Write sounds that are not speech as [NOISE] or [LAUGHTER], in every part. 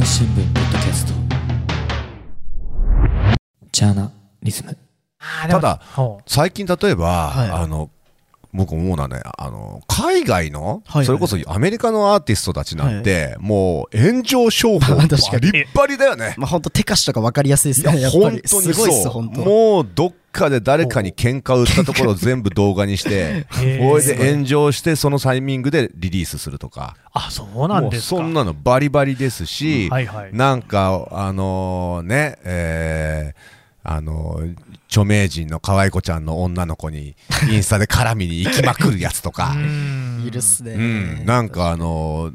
朝日新聞ポッドキャスト。ジャーナリズム。ただほ最近例えば、はい。あの僕思うのはねあの海外の、はいそれこそアメリカのアーティストたちなんて、もう炎上商法 [LAUGHS] バ確かにリッバリだよね。まあ本当手貸しとか分かりやすいですね。や本り。当にすごいっす、そう本当。もうどっかで誰かに喧嘩を売ったところを全部動画にしてへーそれで炎上してそのタイミングでリリースするとかあそうなんですかそんなのバリバリですし、はいはいなんかあのねえーあの著名人の可愛い子ちゃんの女の子にインスタで絡みに行きまくるやつとか。うん。いるっすね。うん、なんかあの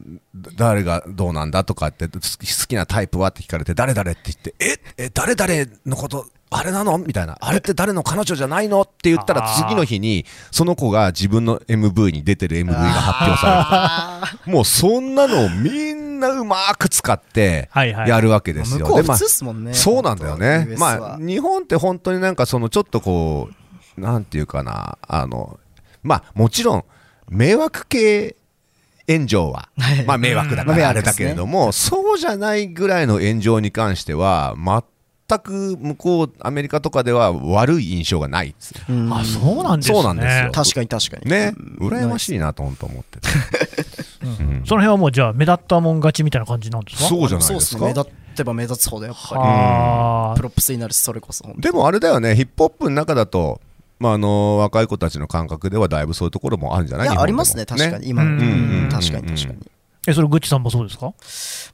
誰がどうなんだとかって好きなタイプはって聞かれて誰々って言ってえ？え誰々のことあれなの？みたいな。あれって誰の彼女じゃないの？って言ったら次の日にその子が自分の MV に出てる MV が発表さあれる。もうそんなのをみんなうまく使ってはいはい。やるわけでーすよ。向こう普でまあ通っすもんね。そうなんだよね。まあ、日本って本当になんかそのちょっとこう、なんていうかな、あの、まあもちろん、迷惑系炎上は。はい、まあ迷惑だかうん。らあれだけれども、そうじゃないぐらいの炎上に関しては、全く向こう、アメリカとかでは悪い印象がないあそうなんですね。そうなんですよ。確かに確かに。ね、うん。羨ましいなと本当思ってて。[LAUGHS] うんその辺はもうじゃあ目立ったもん勝ちみたいな感じなんですか？そうじゃないですか？っすね。目立ってば目立つほどやっぱはり。 props になるし、それこそ。でもあれだよね、ヒップホップの中だと、まあ、あの若い子たちの感覚ではだいぶそういうところもあるんじゃない？いありますね、確かに。今の。うんうん確かにうん確かに。えそれグッチさんもそうですか？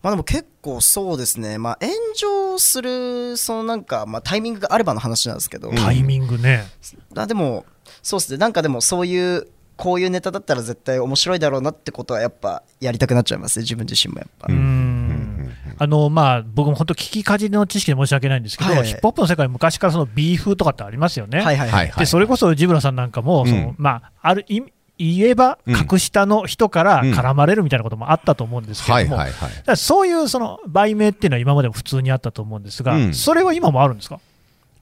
まあでも結構そうですね、まあ、炎上するそのなんか、まあ、タイミングがあればの話なんですけど、うんタイミングねあでもそうですねなんかでもそういうこういうネタだったら絶対面白いだろうなってことはやっぱやりたくなっちゃいますね自分自身もやっぱ、ううん。んあのまあ僕も本当聞きかじりの知識で申し訳ないんですけど、はいはい。ヒップホップの世界昔からそのビーフとかってありますよね、はいはいはいでそれこそジブラさんなんかも、うん。そのまあ、ある意味言えばうん格下の人からうん絡まれるみたいなこともあったと思うんですけれども、そういうその売名っていうのは今までも普通にあったと思うんですが、うん。それは今もあるんですか？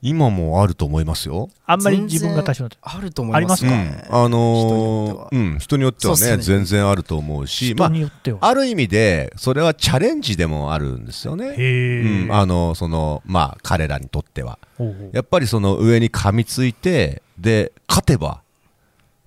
今もあると思いますよ。あんまり自分があると思いますうん。ね、あのーうん、人によってはねね。全然あると思うし、ま人によっては。あ、ある意味でそれはチャレンジでもあるんですよね。うん、あのそのまあ彼らにとっては。やっぱりその上に噛みついてで勝てば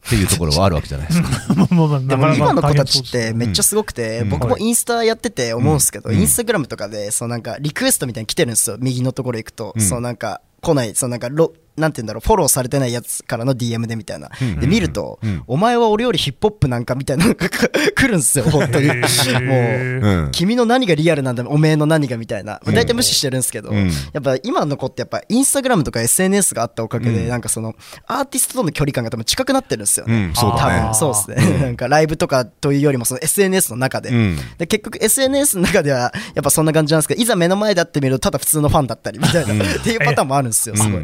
っていうところはあるわけじゃないですか。でも今の子たちってめっちゃすごくて、うん。僕もインスタやってて思うんですけど、うん。インスタグラムとかでそうなんかリクエストみたいに来てるんですよ。右のところ行くと、うん。そうなんか来ない。そのなんかロなんて言うんだろうフォローされてないやつからの DM でみたいな、うんで見ると、うん。お前は俺よりヒップホップなんかみたいなのが来るんですよ本当に。もう君の何がリアルなんだおめえの何がみたいな、まあ大体無視してるんですけど、うん。やっぱ今の子ってやっぱインスタグラムとか SNS があったおかげで、うん。なんかそのアーティストとの距離感が多分近くなってるんですよね、うん、そう多分。そうですね、なんかライブとかというよりもその SNS の中で,、うん。で結局 SNS の中ではやっぱそんな感じなんですけどいざ目の前で会ってみるとただ普通のファンだったりみたいな、っていうパターンもあるんですよすごい。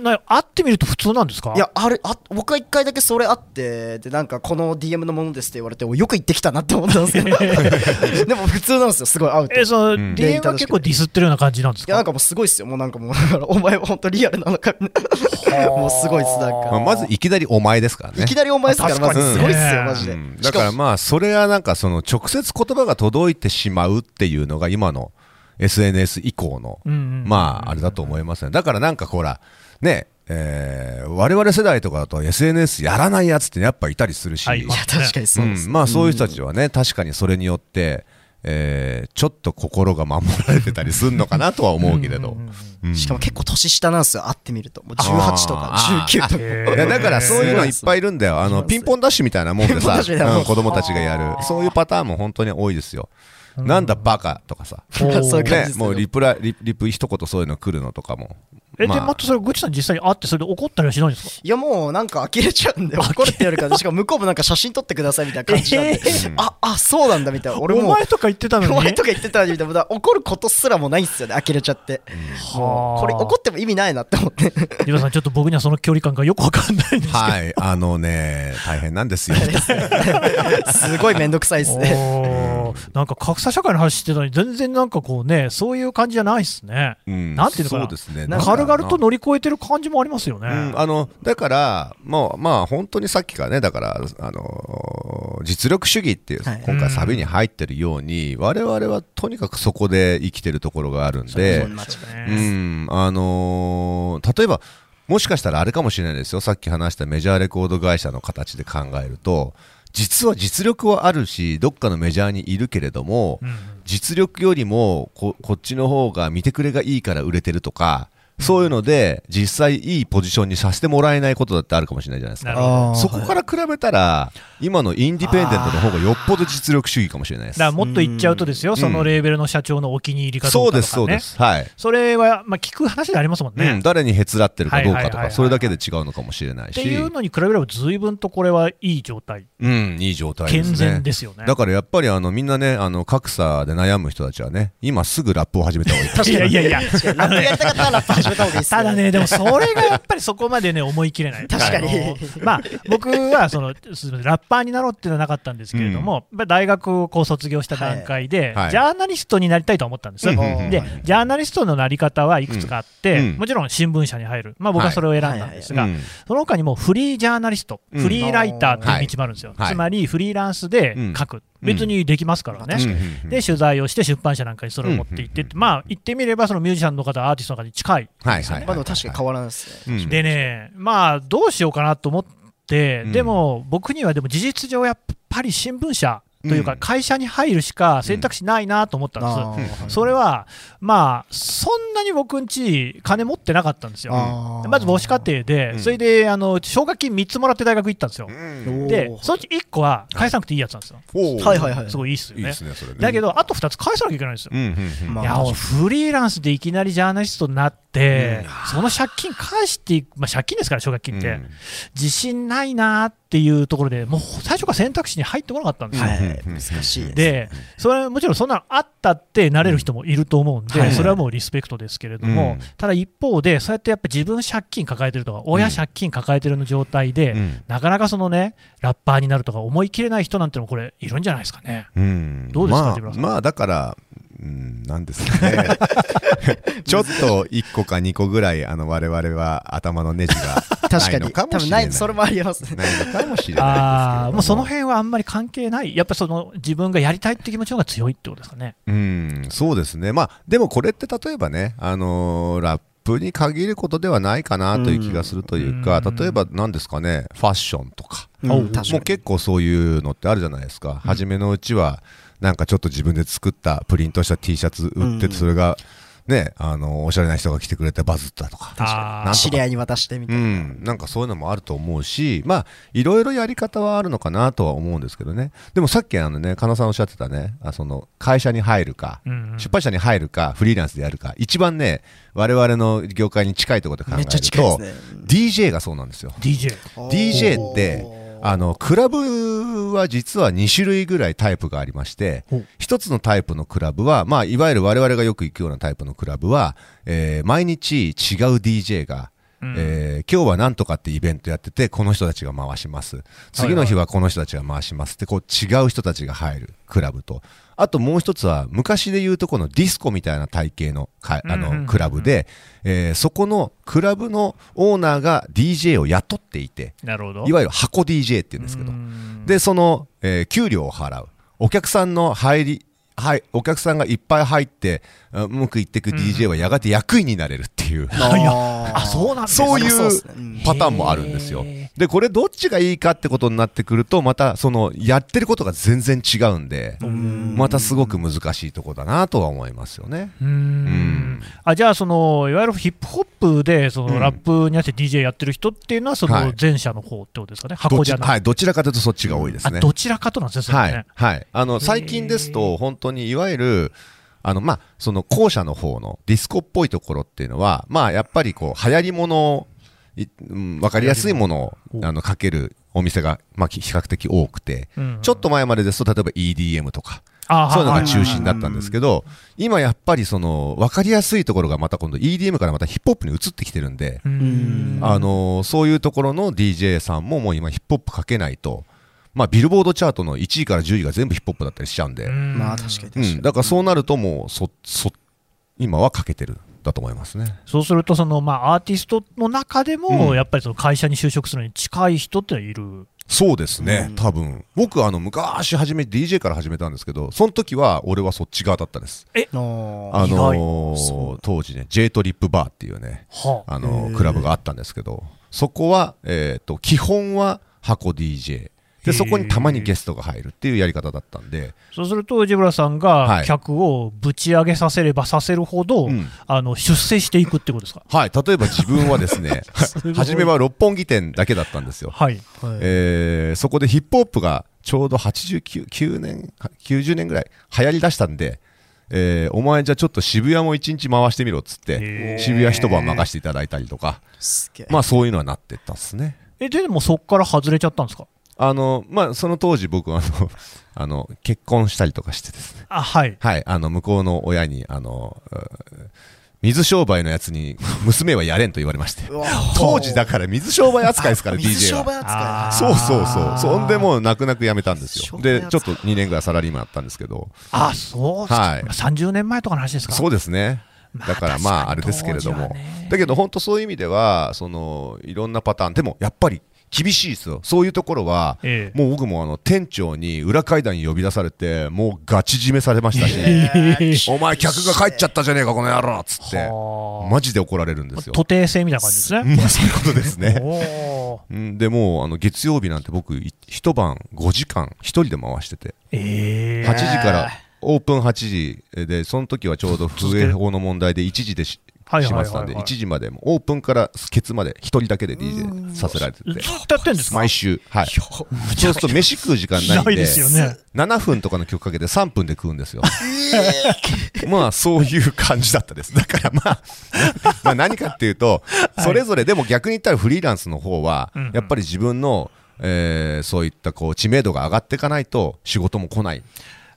れな会ってみると普通なんですか？いやあれあ僕は一回だけそれあってでなんかこの DM のものですって言われておよく言ってきたなって思ったんですけど。[LAUGHS] でも普通なんですよすごい会うと。えその、うん。DM は結構ディスってるような感じなんですか？いやなんかもうすごいっすよ。もうなんかもうだからお前は本当リアルなのかもうすごいっすなんか。まあ、まずいきなりお前ですからね。いきなりお前ですからま確かにずすごいっすねよマジで。うん。だからまあそれはなんかその直接言葉が届いてしまうっていうのが今の SNS 以降のうんうん。まああれだと思いますね。だからなんかほらねえー我々世代とかだと SNS やらないやつってやっぱいたりするし、はい。確かにそうです、うん。まあそういう人たちはね確かにそれによって、えーちょっと心が守られてたりするのかなとは思うけれど、うんしかも結構年下なんですよ。会ってみると。もう18とかあー。19とかだからそういうのいっぱいいるんだよ、あのピンポンダッシュみたいなもんでさ、うん子供たちがやる、そういうパターンも本当に多いですよ。なんだバカとかさ、[LAUGHS] ねもうリプラリリプ一言そういうの来るのとかも。え、まあ。でまたそれグッチさん実際に会ってそれで怒ったりはしないんですか？いやもうなんか呆れちゃうんで怒るってやるからしかも向こうもなんか写真撮ってくださいみたいな感じなんで、ああそうなんだみたいな。俺おも前とか言ってたのに？お前とか言ってたみたいな怒ることすらもないんですよね呆れちゃって、もうこれ怒っても意味ないなって思って。ジブラさんちょっと僕にはその距離感がよくわかんないんですけど、はい、あのね、大変なんですよ。[LAUGHS] すごい面倒くさいですね。おー。なんか格差社会の話してたのに全然なんかこうねそういう感じじゃないですね、うん。なんていうのかな？そうですね。なんか軽軽と乗り越えてる感じもありますよね。うん、あのだから、もうまあ、本当にさっきからね、だから、あのー実力主義っていう、はい。今回、サビに入ってるように、我々はとにかくそこで生きてるところがあるんで、うん、あのー例えば、もしかしたらあれかもしれないですよ、さっき話したメジャーレコード会社の形で考えると、実は実力はあるし、どっかのメジャーにいるけれども、うん。実力よりもここっちの方が見てくれがいいから売れてるとか、そういうので実際いいポジションにさせてもらえないことだってあるかもしれないじゃないですか。そこから比べたら、今のインディペンデントの方がよっぽど実力主義かもしれないですだから。もっと言っちゃうとですよ、そのレーベルの社長のお気に入りかどそううかとか、ね、です、そうです。はい。それは、まあ、聞く話でありますもんね。うん、誰にへつらってるかどうかとか、それだけで違うのかもしれないし、っていうのに比べれば、ずいぶんとこれはいい状態、うん、いい状態です健ね。全ですよね。だからやっぱりあのみんなね、あの格差で悩む人たちはね、今すぐラップを始めた方がいい。[LAUGHS] 確かにいやいやいや、ラップやりたかったらラップ始めた方がいいっすただね、でもそれがやっぱりそこまでね、思い切れない。[LAUGHS] 確かに。まあ、僕はそのラッパーになろうっていうのはなかったんですけれども、やっぱり大学をこう卒業した段階で、はい。ジャーナリストになりたいと思ったんです。うんうんうんで、ジャーナリストのなり方はいくつかあって、うん。もちろん新聞社に入る、まあ、僕はそれを選んだんですが、うん。その他にもフリージャーナリスト、うん。フリーライターっていう道もあるんですよ。はい。つまりフリーランスで書く、う。ん別にできますからね。うん。うん。うんで取材をして出版社なんかにそれを持っていってって、まあ言ってみればそのミュージシャンの方アーティストの方に近いはいはいはい。まあでも確かに変わらないですね。うんでね、まあ、どうしようかなと思って、うん。でも僕にはでも事実上、やっぱり新聞社というか、うん会社に入るしか選択肢ないなと思ったんです。あーそれは、まあ、そんなに僕んち、金持ってなかったんですよ。まず母子家庭で、うんそれであの奨学金3つもらって大学行ったんですよ。で、そのうち1個は返さなくていいやつなんですよ。はいはいはいすごいいいっすよね。いいですね。だけど、あと2つ返さなきゃいけないんですよ。うんうんいやもうフリーランスでいきなりジャーナリストになって、うんその借金返していく、まあ、借金ですから、奨学金って、うん自信ないなっていうところで、もう最初から選択肢に入ってこなかったんですよ。はい難しいで、それはもちろん。そん。なのあったってなれる人もいると思うん。で、それはもうリスペクトですけれども、ただ一方で、そうやってやっぱ自分借金抱えてるとか、親借金抱えてるの状態で、なかなかそのね、ラッパーになるとか思い切れない人なん。てのもこれ、いるん。じゃないですかね。うん。どうですかまあまあだから、うん、なん。ですかね。ちょっと1個か2個ぐらい、あの、我々は頭のネジが確かに多分かもしれない。ないそれもありますねないのかもしれないですけれどああ、もうその辺はあんまり関係ない、やっぱその自分がやりたいって気持ちの方が強いってことですかね。うん、そうですね。まあ、でもこれって例えばね、あのーラップに限ることではないかなという気がするというか、うん例えば何ですかね、ファッションとか。うんお確かにもう結構そういうのってあるじゃないですか。初めのうちは、なんかちょっと自分で作ったプリントした T シャツ売って、それが、ね、あの、おしゃれな人が来てくれてバズったとか。か知り合いに渡してみたういな、ん、なんかそういうのもあると思うし、まあ、いろいろやり方はあるのかなとは思うんですけどね。でもさっきあのね、金さんおっしゃってたね、あその会社に入るか、うんうん出版社に入るか、フリーランスでやるか、一番ね、我々の業界に近いところで考えるめっちゃ近いと、ね DJ がそうなんですよ。DJ。DJ ってあのクラブは実は2種類ぐらいタイプがありましてほう。一つのタイプのクラブは、まあ、いわゆる我々がよく行くようなタイプのクラブは、えー毎日違う DJ が、うん。えー今日はなんとかってイベントやっててこの人たちが回します。次の日はこの人たちが回しますってこう違う人たちが入るクラブと。あともう一つは昔で言うとこのディスコみたいな体型のかあのクラブで、えーそこのクラブのオーナーが DJ を雇っていて。いわゆる箱 DJ って言うんですけど。うん。でその、えー給料を払う。お客さんの入りはい、お客さんがいっぱい入ってあうまくいっていく DJ はやがて役員になれるっていう、あ [LAUGHS] あ、そうなんです。そういねそうパターンもあるんですよ。へ。で、これどっちがいいかってことになってくると、またそのやってることが全然違うんで、またすごく難しいところだなとは思いますよね。うーんん。あじゃあその、いわゆるヒップホップでそのうん。ラップにあって DJ やってる人っていうのは、そはい。の前者の方ってことですかね、どっち箱じゃなくて、はい、どちらかというとそっちが多いですあね。どちらかとなんですね、はいね。、はい。あの、最近ですと、本当にいわゆる、あの、まあ、その後者の方のディスコっぽいところっていうのは、まあ、やっぱりこう、流行りものを、いうん、わかりやすいものをあの、かけるお店が、まあ、比較的多くて、うん。ちょっと前までですと、例えば EDM とか、あそういうのがはい中心だったんですけど、今やっぱりその、わかりやすいところがまた今度 EDM からまたヒップホップに移ってきてるんで、あのそういうところの DJ さんももう今ヒップホップかけないと、まあ、ビルボードチャートの1位から10位が全部ヒップホップだったりしちゃうんで、うん。まあ確かに確かに、うん、だからそうなるともうそそ今はかけてるだと思いますね。そうするとその、まあ、アーティストの中でも、うん。やっぱりその会社に就職するのに近い人っている、そうですね、うん。多分。僕あの昔始め DJ から始めたんですけどその時は俺はそっち側だったです。ああのそー当時ね J トリップバーっていうねはあ。あのへー。クラブがあったんですけどそこは、えー、と基本は箱 DJ でそこにたまにゲストが入るっていうやり方だったんで、そうすると、ジブラさんがはい。客をぶち上げさせればさせるほど、うん。あの出世していくってことですか？はい、例えば自分はですね [LAUGHS] 初めは六本木店だけだったんですよ、はい、はい。えーそこでヒップホップがちょうど89 9年90年ぐらい流行りだしたんで、えーお前じゃあちょっと渋谷も一日回してみろっつって渋谷一晩任せていただいたりとか。まあそういうのはなってったっすね。えでもそこから外れちゃったんですか？あのまあその当時僕あのあの結婚したりとかしてですね。あはい。はいあの向こうの親にあのう水商売のやつに [LAUGHS] 娘はやれんと言われまして。当時だから水商売扱いですから水 DJ は。商売扱い。あーそうそうそう。そんでもう泣く泣く辞めたんですよ。でちょっと2年ぐらいサラリーマンやったんですけど。あそうはい。30年前とかの話ですか？そうですね。まあだからまああれですけれども。だけど本当そういう意味ではそのいろんなパターン。でもやっぱり厳しいですよ。そういうところはええ。もう僕もあの店長に裏階段に呼び出されてもうガチ締めされましたしえお前客が帰っちゃったじゃねえかこの野郎っつって。はあ。マジで怒られるんですよ。徒弟制みたいな感じですね。[LAUGHS] まあそういうことですね。[LAUGHS] でもうあの月曜日なんて僕い一晩5時間一人で回してて。え8時からオープン8時でその時はちょうど風営法の問題で1時でしはいしましたんではい。はいはい1時までもオープンからケツまで1人だけで DJ させられてて。ずっとやってんですか？毎週はい。そうすると飯食う時間ないんでですよね。7分とかの曲かけて3分で食うんですよ。まあそういう感じだったです。だからまあ [LAUGHS] まあ何かっていうとはい。それぞれでも逆に言ったらフリーランスの方はやっぱり自分のえーそういったこう知名度が上がっていかないと仕事も来ない。っ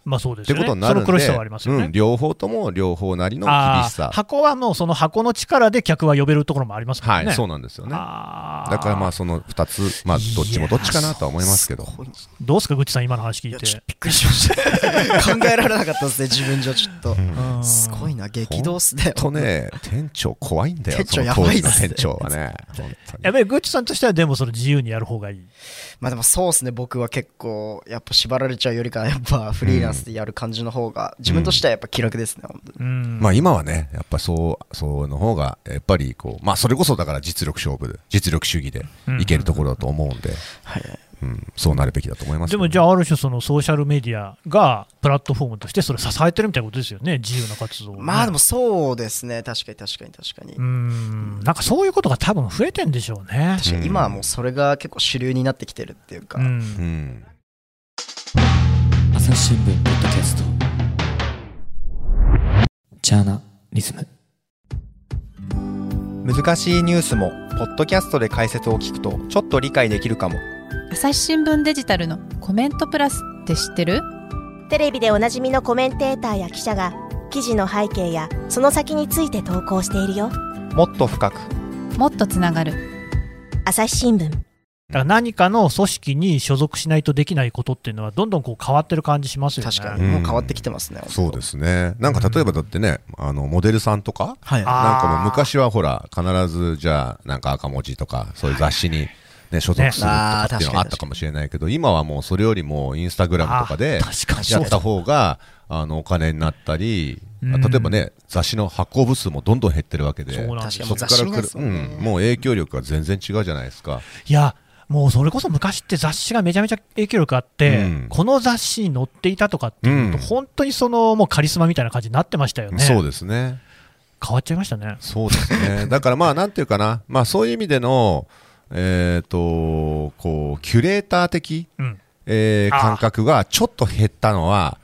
まあそうですてよね。ことになるんでその苦しさはありますよね、うん両方とも両方なりの厳しさ。箱はもうその箱の力で客は呼べるところもありますもんね。はいそうなんですよね。だからまあその2つまあどっちもどっちかなとは思いますけど。どうですか、ぐっちさん、今の話聞いて。いやちょっと。びっくりしました。[LAUGHS] 考えられなかったですね自分じゃちょっと。うん。すごいな激動っすね。とね店長怖いんだよ店長やばいですね。店長はねやっぱりぐっちさんとしては、でもその自由にやる方がいい。まあでもそうですね僕は結構やっぱ縛られちゃうよりかはやっぱフリーランスでやる感じの方が自分としてはやっぱ気楽ですね本当に。うん。まあ今はね、やっぱそう、そうの方が、やっぱりこう、まあそれこそだから実力勝負で、実力主義でいけるところだと思うんで、はい。うん、そうなるべきだと思いますけど。でもじゃあ、ある種、そのソーシャルメディアがプラットフォームとしてそれ支えてるみたいなことですよね、自由な活動をね、まあでもそうですね。確かに確かに確かに。うん、なんかそういうことが多分増えてんでしょうね。確かに今はもうそれが結構主流になってきてるっていうか、うん。うん。朝日新聞ポッドキャスト。ジャーナリズム。難しいニュースもポッドキャストで解説を聞くとちょっと理解できるかも。朝日新聞デジタルのコメントプラスって知ってる？テレビでおなじみのコメンテーターや記者が記事の背景やその先について投稿しているよ。もっと深く。もっとつながる。朝日新聞だから何かの組織に所属しないとできないことっていうのは、どんどんこう変わってる感じしますよね。確かに。もう変わってきてますね、本当。そうですね。なんか例えばだってね、あの、モデルさんとか、はい。なんかもう昔はほら、必ずじゃあ、なんか赤文字とか、そういう雑誌に、ね、所属するとかっていうのがあったかもしれないけど、今はもうそれよりもインスタグラムとかでやった方が、あの、お金になったり、うん。例えばね、雑誌の発行部数もどんどん減ってるわけで、そうなんですよ。確かにもう雑誌見ないですうん、もう影響力が全然違うじゃないですか。いや、もうそれこそ昔って雑誌がめちゃめちゃ影響力あって、うんこの雑誌に載っていたとかっていうと、うん本当にそのもうカリスマみたいな感じになってましたよね。そうですね。変わっちゃいましたね。そうですね。[LAUGHS] だからまあ、なんていうかな、まあそういう意味での、えっ、と、こう、キュレーター的、うん。えー感覚がちょっと減ったのは、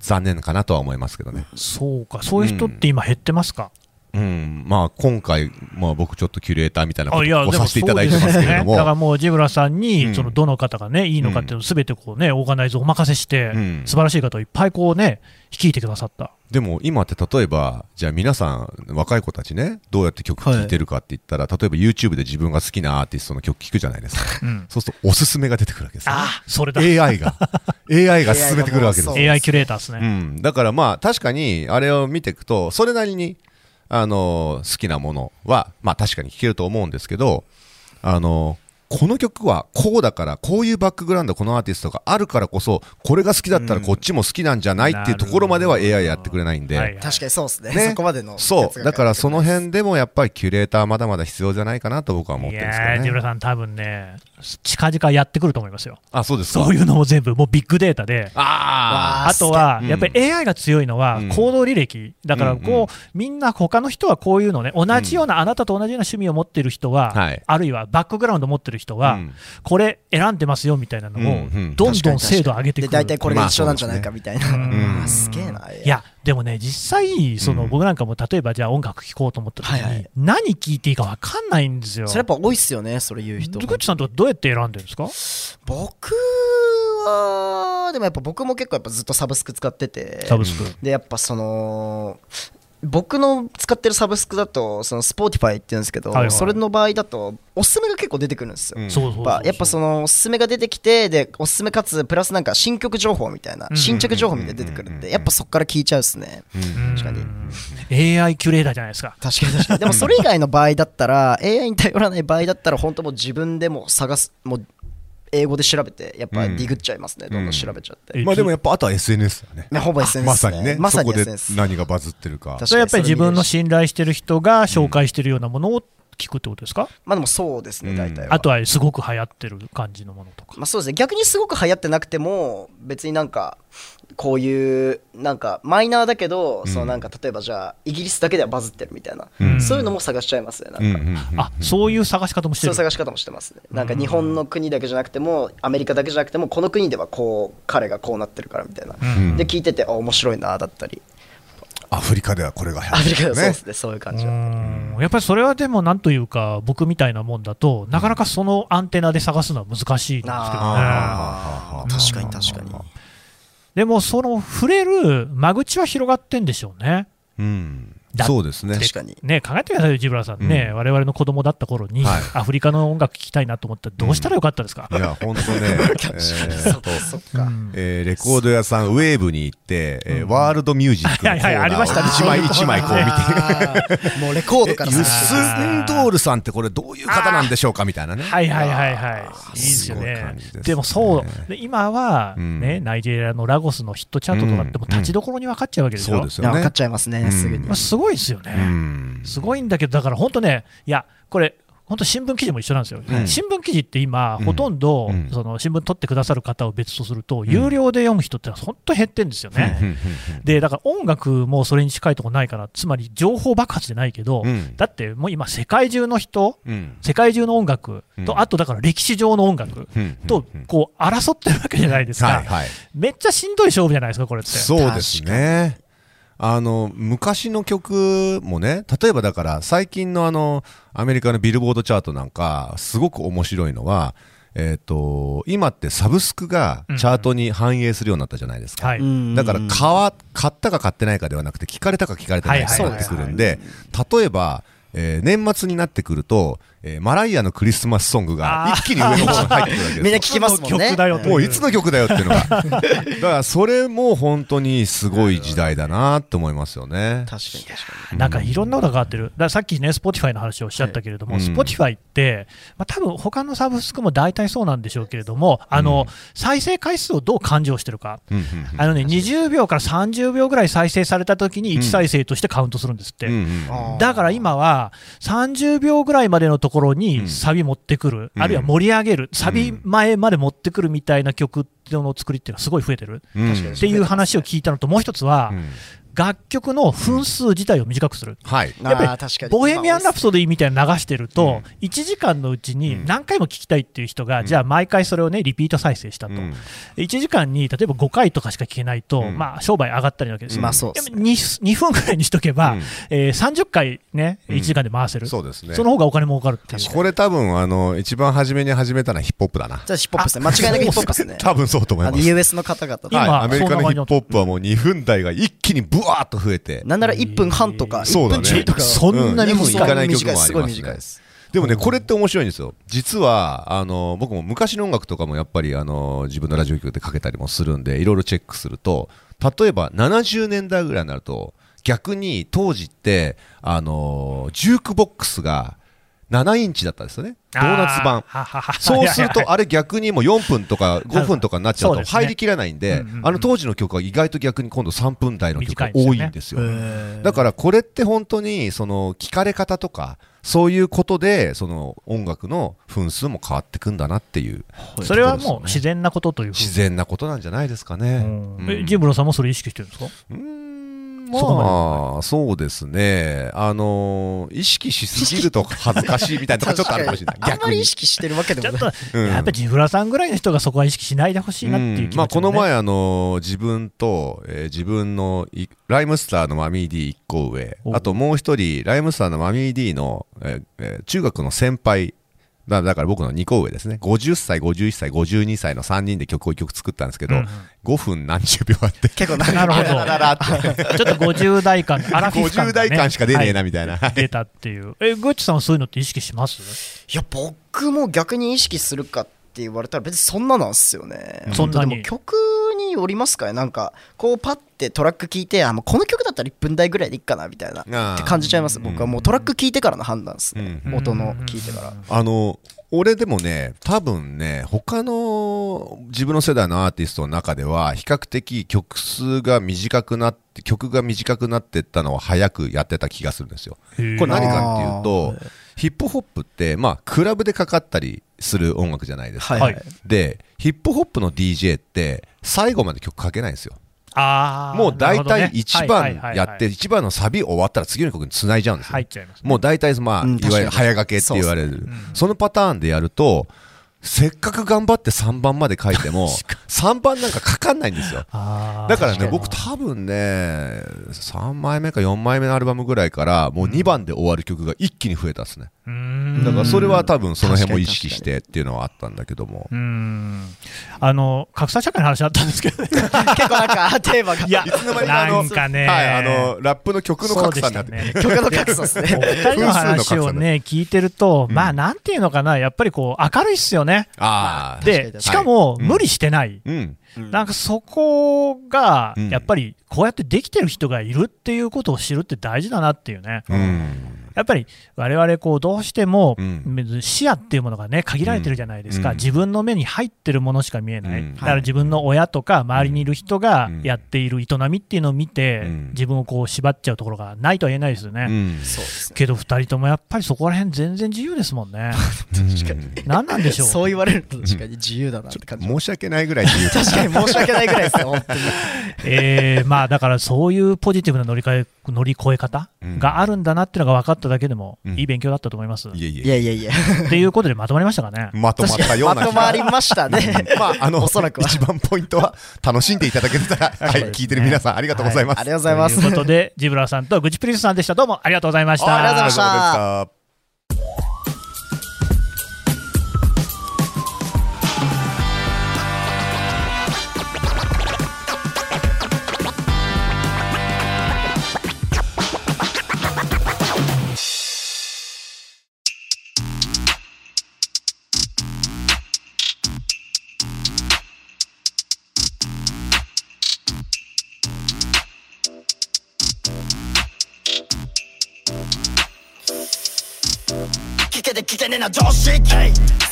残念かなとは思いますけどね。そうか、そういう人って今減ってますか、うん、まあ今回、まあ僕ちょっとキュレーターみたいなことをさせていただいてますけれどそうですねも、だからもう、ジブラさんうに、んそのどの方がね、いいのかっていうのをすべてこうね、オーガナイズお任せして、うん素晴らしい方をいっぱいこうね、率いてくださった。でも今って例えば、じゃあ皆さん、若い子たちね、どうやって曲聴いてるかって言ったら、例えば YouTube で自分が好きなアーティストの曲聴くじゃないですか。うん。そうするとおすすめが出てくるわけですよ。あそれだ。AI が、[LAUGHS] AI が進めてくるわけです AI キュレーターですね。うん、だからまあ確かにあれを見ていくとそれなりにあの好きなものは、まあ確かに聞けると思うんですけど、あのこの曲はこうだから、こういうバックグラウンド、このアーティストがあるからこそ、これが好きだったらこっちも好きなんじゃないっていうところまでは AI やってくれないんで、はい確かにそうですね。ね。そこまでのそう、だからその辺辺でもやっぱりキュレーターまだまだ必要じゃないかなと僕は思っいてるんですけどね。ジブラさん、多分ね、近々やってくると思いますよ。あ、そうですか。そういうのも全部、もうビッグデータで。ああとは、うん。やっぱり AI が強いのはうん。行動履歴、だからこう、うんうん。みんな他の人はこういうのね、同じような、あなたと同じような趣味を持ってる人は、はい。あるいはバックグラウンド持ってる人は、うん。これ選んでますよみたいなのを、うんうん。どんどん精度を上げていくで大体これが一緒なんじゃないかみたいな、まあすげえないや、でもね、実際、そのうん。僕なんかも例えばじゃあ音楽聴こうと思った時に、はいはい。何聴いていいか分かんないんですよ。それやっぱ多いっすよねそれ言う人。ズクッチさんとかどうやって選んでるんですか？僕はでもやっぱ僕も結構やっぱずっとサブスク使ってて。サブスク。でやっぱその僕の使ってるサブスクだとその Spotify って言うんですけど、はいはい。それの場合だとおすすめが結構出てくるんですよ、うん。やっぱそのおすすめが出てきてでおすすめかつプラスなんか新曲情報みたいなうん新着情報みたいなの出てくるんでやっぱそこから聞いちゃうっすね。うん。確かに。うん AI キュレーターじゃないですか。確かに確かに。でもそれ以外の場合だったら AI に頼らない場合だったら本当もう自分でも探すもう英語で調べてやっぱディグっちゃいますね、どんどん調べちゃって、うんまあでもやっぱあとは SNS だね。ねほぼ SNS まさにね、まさに。そこで SNS 何がバズってるか。確かに。それやっぱり自分の信頼してる人が紹介してるようなものを聞くってことですか、まあでもそうですねうん。大体は、あとはすごく流行ってる感じのものとか。まあそうですね逆にすごく流行ってなくても別になんかこういうなんかマイナーだけど、そのなんか例えばじゃあイギリスだけではバズってるみたいな、うん。そういうのも探しちゃいますねなんか、うんうんうん。あそういう探し方もしてる？そういう探し方もしてますね。なんか日本の国だけじゃなくてもアメリカだけじゃなくてもこの国ではこう彼がこうなってるからみたいな、うん。で聞いててあ面白いなだったりアフリカではこれが流行アフリカではそうでねすねそういう感うじやっぱりそれはでもなんというか僕みたいなもんだとなかなかそのアンテナで探すのは難しいんですけどね。確かに確かに。でもその触れる間口は広がってんでしょうね。うん。だそうですね。確かに。ね考えてくださいよジブラさんね、うん。我々の子供だった頃に、はい。アフリカの音楽聴きたいなと思ったらどうしたらよかったですか、いや、本当ね、[LAUGHS] えーレコード屋さん、ウェーブに行って、えーうん。ワールドミュージックのコーナはいはいありましたね。ーを一枚一枚こう見て、[LAUGHS] もうレコードから。ユスンドールさんってこれどういう方なんでしょうかみたいなね。はいはいはいはい。いいーですよすごいねですね。でもそう、で今は、うん。ね、ナイジェリアのラゴスのヒットチャートとかってもう立ちどころに分かっちゃうわけですよ。そうですよね。分かっ。ちゃいますね、うん。すぐに。まあ、すごいですよね、うん。すごいんだけど、だから本当ね、いや、これ、本当、新聞記事も一緒なんですよ、うん。新聞記事って今、うん。ほとんど、うん。その新聞取ってくださる方を別とすると、有料で読む人ってのは本当減ってるんですよね。でだから音楽もそれに近いところないから、つまり情報爆発じゃないけど、うん。だってもう今、世界中の人、うん。世界中の音楽と、うん。あとだから歴史上の音楽うん。とこう争ってるわけじゃないですか。めっちゃしんどい勝負じゃないですか、これって。そうですね。あの昔の曲もね、例えばだから最近のあのアメリカのビルボードチャートなんか、すごく面白いのは、えっと今ってサブスクがチャートに反映するようになったじゃないですか。はい。うん。だから買わ買ったか買ってないかではなくて、聞かれたか聞かれてないかになってくるんで、例えば、えー年末になってくると、えーマライアのクリスマスソングが一気に上の方に入ってくるわけですよ。みんな聞きますもんね。曲だよともう。いつの曲だよっていうのが。[LAUGHS] だからそれも本当にすごい時代だなって思いますよね。確かに確かなんかいろんなことが変わってる、だからさっきね、Spotify の話をおっしゃったけれども、はい Spotify って、まあ多分他のサブスクも大体そうなんでしょうけれども、あの再生回数をどう勘定してるか、うんうんあのね、20秒から30秒ぐらい再生されたときにうん1再生としてカウントするんですって。うんうんあー。だから今は30秒ぐらいまでのところうん。にサビ持ってくる、うん。あるいは盛り上げる、サビ前まで持ってくるみたいな曲の作りっていうのはすごい増えてる。うん。確かに。っていう話を聞いたのと、もう一つは、うん楽曲の分数自体を短くする。はい。にやっぱりあー確かにボヘミアン・ラプソディみたいなの流してると、う1時間のうちにうん何回も聞きたいっていう人が、うんじゃあ毎回それをね、リピート再生したと。うん1時間に例えば5回とかしか聞けないと、うんまあ商売上がったりなわけですよ。まあそうですね 2, 2分ぐらいにしとけば、うんえー30回ね、うん1時間で回せる。そうですね。その方がお金儲かるっていう。これ多分あの一番初めに始めたのはヒップホップだな。じゃあヒップホップですね間違いなくヒップホップですね多分そうと思います。US の方々と今はい、アメリカのヒップホップはもう2分台が一気にブワーっと増えて、なんなら1分半とか1そうだね。分そんなにうん短いいかない曲もありますね短いですでもね、これって面白いんですよ。実は、あの、僕も昔の音楽とかもやっぱり、あの、自分のラジオ局でかけたりもするんで、いろいろチェックすると、例えば70年代ぐらいになると、逆に当時って、あのージュークボックスが7インチだったんですよね。ドーナツ版。そうすると、あれ逆にもう4分とか5分とかになっちゃうと入りきらないんであの当時の曲は意外と逆に今度3分台の曲が多いんですよ。だからこれって本当にその聞かれ方とか、そういうことでその音楽の分数も変わってくんだなっていう、それはもう自然なことという自然なことなんじゃないですかね。えジブロさんもそれ意識してるんですか？うーんまあ、そうですね。あのー意識しすぎると恥ずかしいみたいなとこちょっとあるかもしれない。あんま逆に。り意識してるわけでもない。と、うん。やっぱりジブラさんぐらいの人がそこは意識しないでほしいなっていう気持ち、ね。まあ、この前、あのー自分と、えー自分のいライムスターのマミー D1 個上おあともう一人ライムスターのマミー D の、えーえー中学の先輩だだから僕の2個上ですね。50歳51歳52歳の3人で曲を1曲作ったんですけど、うんうん。5分何十秒あって。結構長い。なるほど。ちょっと50代間、アラフィフ感50が、ね、代間しか出ねえなはいみたいな、出たっていう。え、グッチさんはそういうのって意識します？いや僕も逆に意識するかって言われたら別にそんななんすよね。そんなに。でも曲によりますかね。なんかこうパッてトラック聞いてあもうこの曲だったら1分台ぐらいでいいかなみたいなって感じちゃいます。僕はもうトラック聞いてからの判断ですね。うん音の聞いてから。あの俺でもね多分ね他の自分の世代のアーティストの中では比較的曲数が短くなって曲が短くなってったのを早くやってた気がするんですよ。これ何かっていうとヒップホップってまあクラブでかかったりする音楽じゃないですか、はいでヒップホップの DJ って最後まで曲かけないんですよ。もう大体なるほどね。1はい番やって1番のサビ終わったら次の曲に繋いじゃうんですよ、入っちゃいますね、もう大体、まあ、うんいわゆる早掛けって言われる、そうそのパターンでやると、せっかく頑張って3番まで書いても、[LAUGHS] 3番なんかかかんないんですよ。だからね、確僕多分ね、3枚目か4枚目のアルバムぐらいから、もう2番で終わる曲が一気に増えたっすね。だからそれは多分その辺も意識してっていうのはあったんだけども。あの格差社会の話あったんですけどね。[LAUGHS] 結構なんかテーマが。いやいつの間にかあのなんかね、はい、あの、ラップの曲の格差になって。ね。曲の格差ですおね二人の話をね、聞いてると、うん。まあ、なんていうのかな、やっぱりこう、明るいっすよね。ああ、で、確しかも、うん。無理してない。うん。なんかそこがうん、やっぱり、こうやってできてる人がいるっていうことを知るって大事だなっていうね。うん。やっぱり我々こうどうしても視野っていうものがね限られてるじゃないですか、うん。自分の目に入ってるものしか見えない、うん。だから自分の親とか周りにいる人がうんやっている営みっていうのを見て、うん。自分をこう縛っちゃうところがないとは言えないですよね、うん。そうですね。けど2人ともやっぱりそこら辺全然自由ですもんね。[LAUGHS] 確かに。何なんでしょう。そう言われると確かに自由だなって感じ。申し訳ないぐらい自由確かに申し訳ないぐらいですね本当に。[LAUGHS] えーまあだからそういうポジティブな乗り換え乗り越え方があるんだなっていうのが分かっただけでも、うん。いい勉強だったと思います、いえいやいやいや。っていうことでまとまりましたかね？まとまったようなまとまりましたね。[LAUGHS] まあ、あの、おそらくは。一番ポイントは楽しんでいただけてたら、[LAUGHS] はい、聞いてる皆さんありがとうございます。ありがとうございます。ということで、ジブラさんとグチプリスさんでした。どうもありがとうございました。ありがとうございましたねえな常識。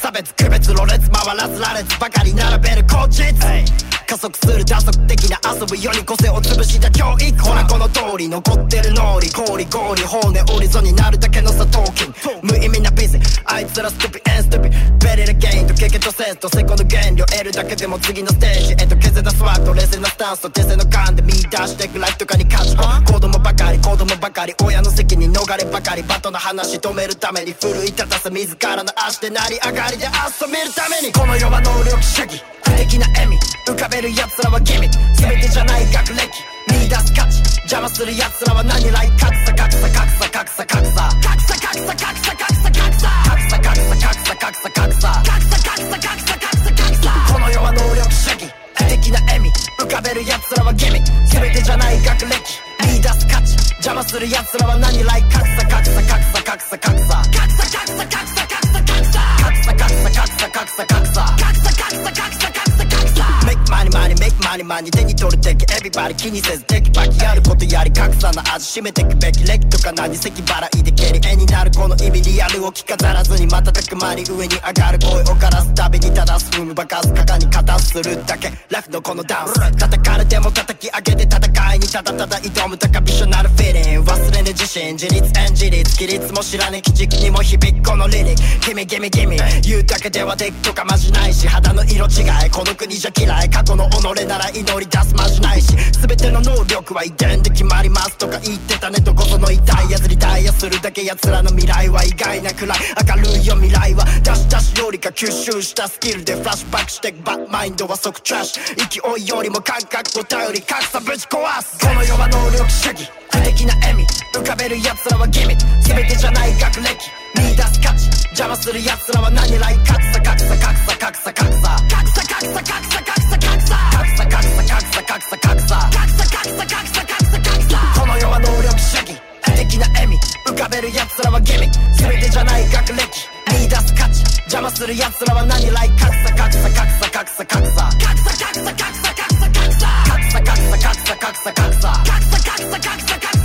差別区別ろれつ回らず羅列ばかり並べる口実。加速する打足的な遊ぶように個性を潰した教育。ほらこの通り残ってる脳裏氷氷骨折りそうになるだけのさトーキン。無意味なビジ。あいつらストゥピエンストゥピベリルゲインと経験とセンスとセコの原料得るだけでも次のステージへと削ったスワット冷静なスタンスと手製の勘で見出していくライフとかに勝ち子供ばかり子供ばかり親の責任逃ればかりバトの話止めるために奮い立たせ自らの足で成り上がりで遊べるためにこの世は能力主義不敵な笑み浮かべる奴らはギミ。全てじゃない学歴。見出す価値邪魔する奴らは何来格差格差格差格差格差格差格差格差格差格差格差格差格差格差格差格差格差格差格差格差この世は能力主義不敵な笑み浮かべる奴らはゲミ全てじゃない学歴見出す価値邪魔する奴らは何来格差格差格差格差格差格差格差格差格差格差格差格差格差格差格差格差格差格差格差格差格差 Make money money make money money. 手に取る敵 Everybody 気にせずテキパキやることやり格差さな味占めてくべき歴とか何席払いで蹴り絵になるこの意味リアルを着飾らずに瞬く間に上に上がる声を枯らすたびに正す踏むばかすかかに片するだけラフのこのダンス叩かれても叩き上げて戦いにただただ挑む高飛車なるフィーリン忘れね自信自立演じ率規律も知らね基軸にも響くこのリリックギミギミギミ言うだけではできとかまじないし肌の色違いこの国じゃ嫌い過去の己なら祈り出すまじないし全ての能力は遺伝で決まりますとか言ってたねどこその痛いやつリタイアするだけ奴らの未来は意外なくらい。明るいよ未来はダッシュダッシュよりか吸収したスキルでフラッシュバックしてバッマインドは即トラッシュ勢いよりも感覚を頼り格差ぶち壊す。この世は能力主義不敵な笑み浮かべる奴らはギミック。全てじゃない学歴。見出す価値。邪魔する奴らは何来格差格差格差格差格差格差格差格差。格差格差格差格差。格差格差。格差格差格差格差格差。この世は能力主義。的な笑み。浮かべる奴らはギミ全てじゃない学歴。見出す価値。邪魔する奴らは何来格差格差格差格差格差格差。格差格差格差格差格差。格差格差格差格差。格差格差格差格差。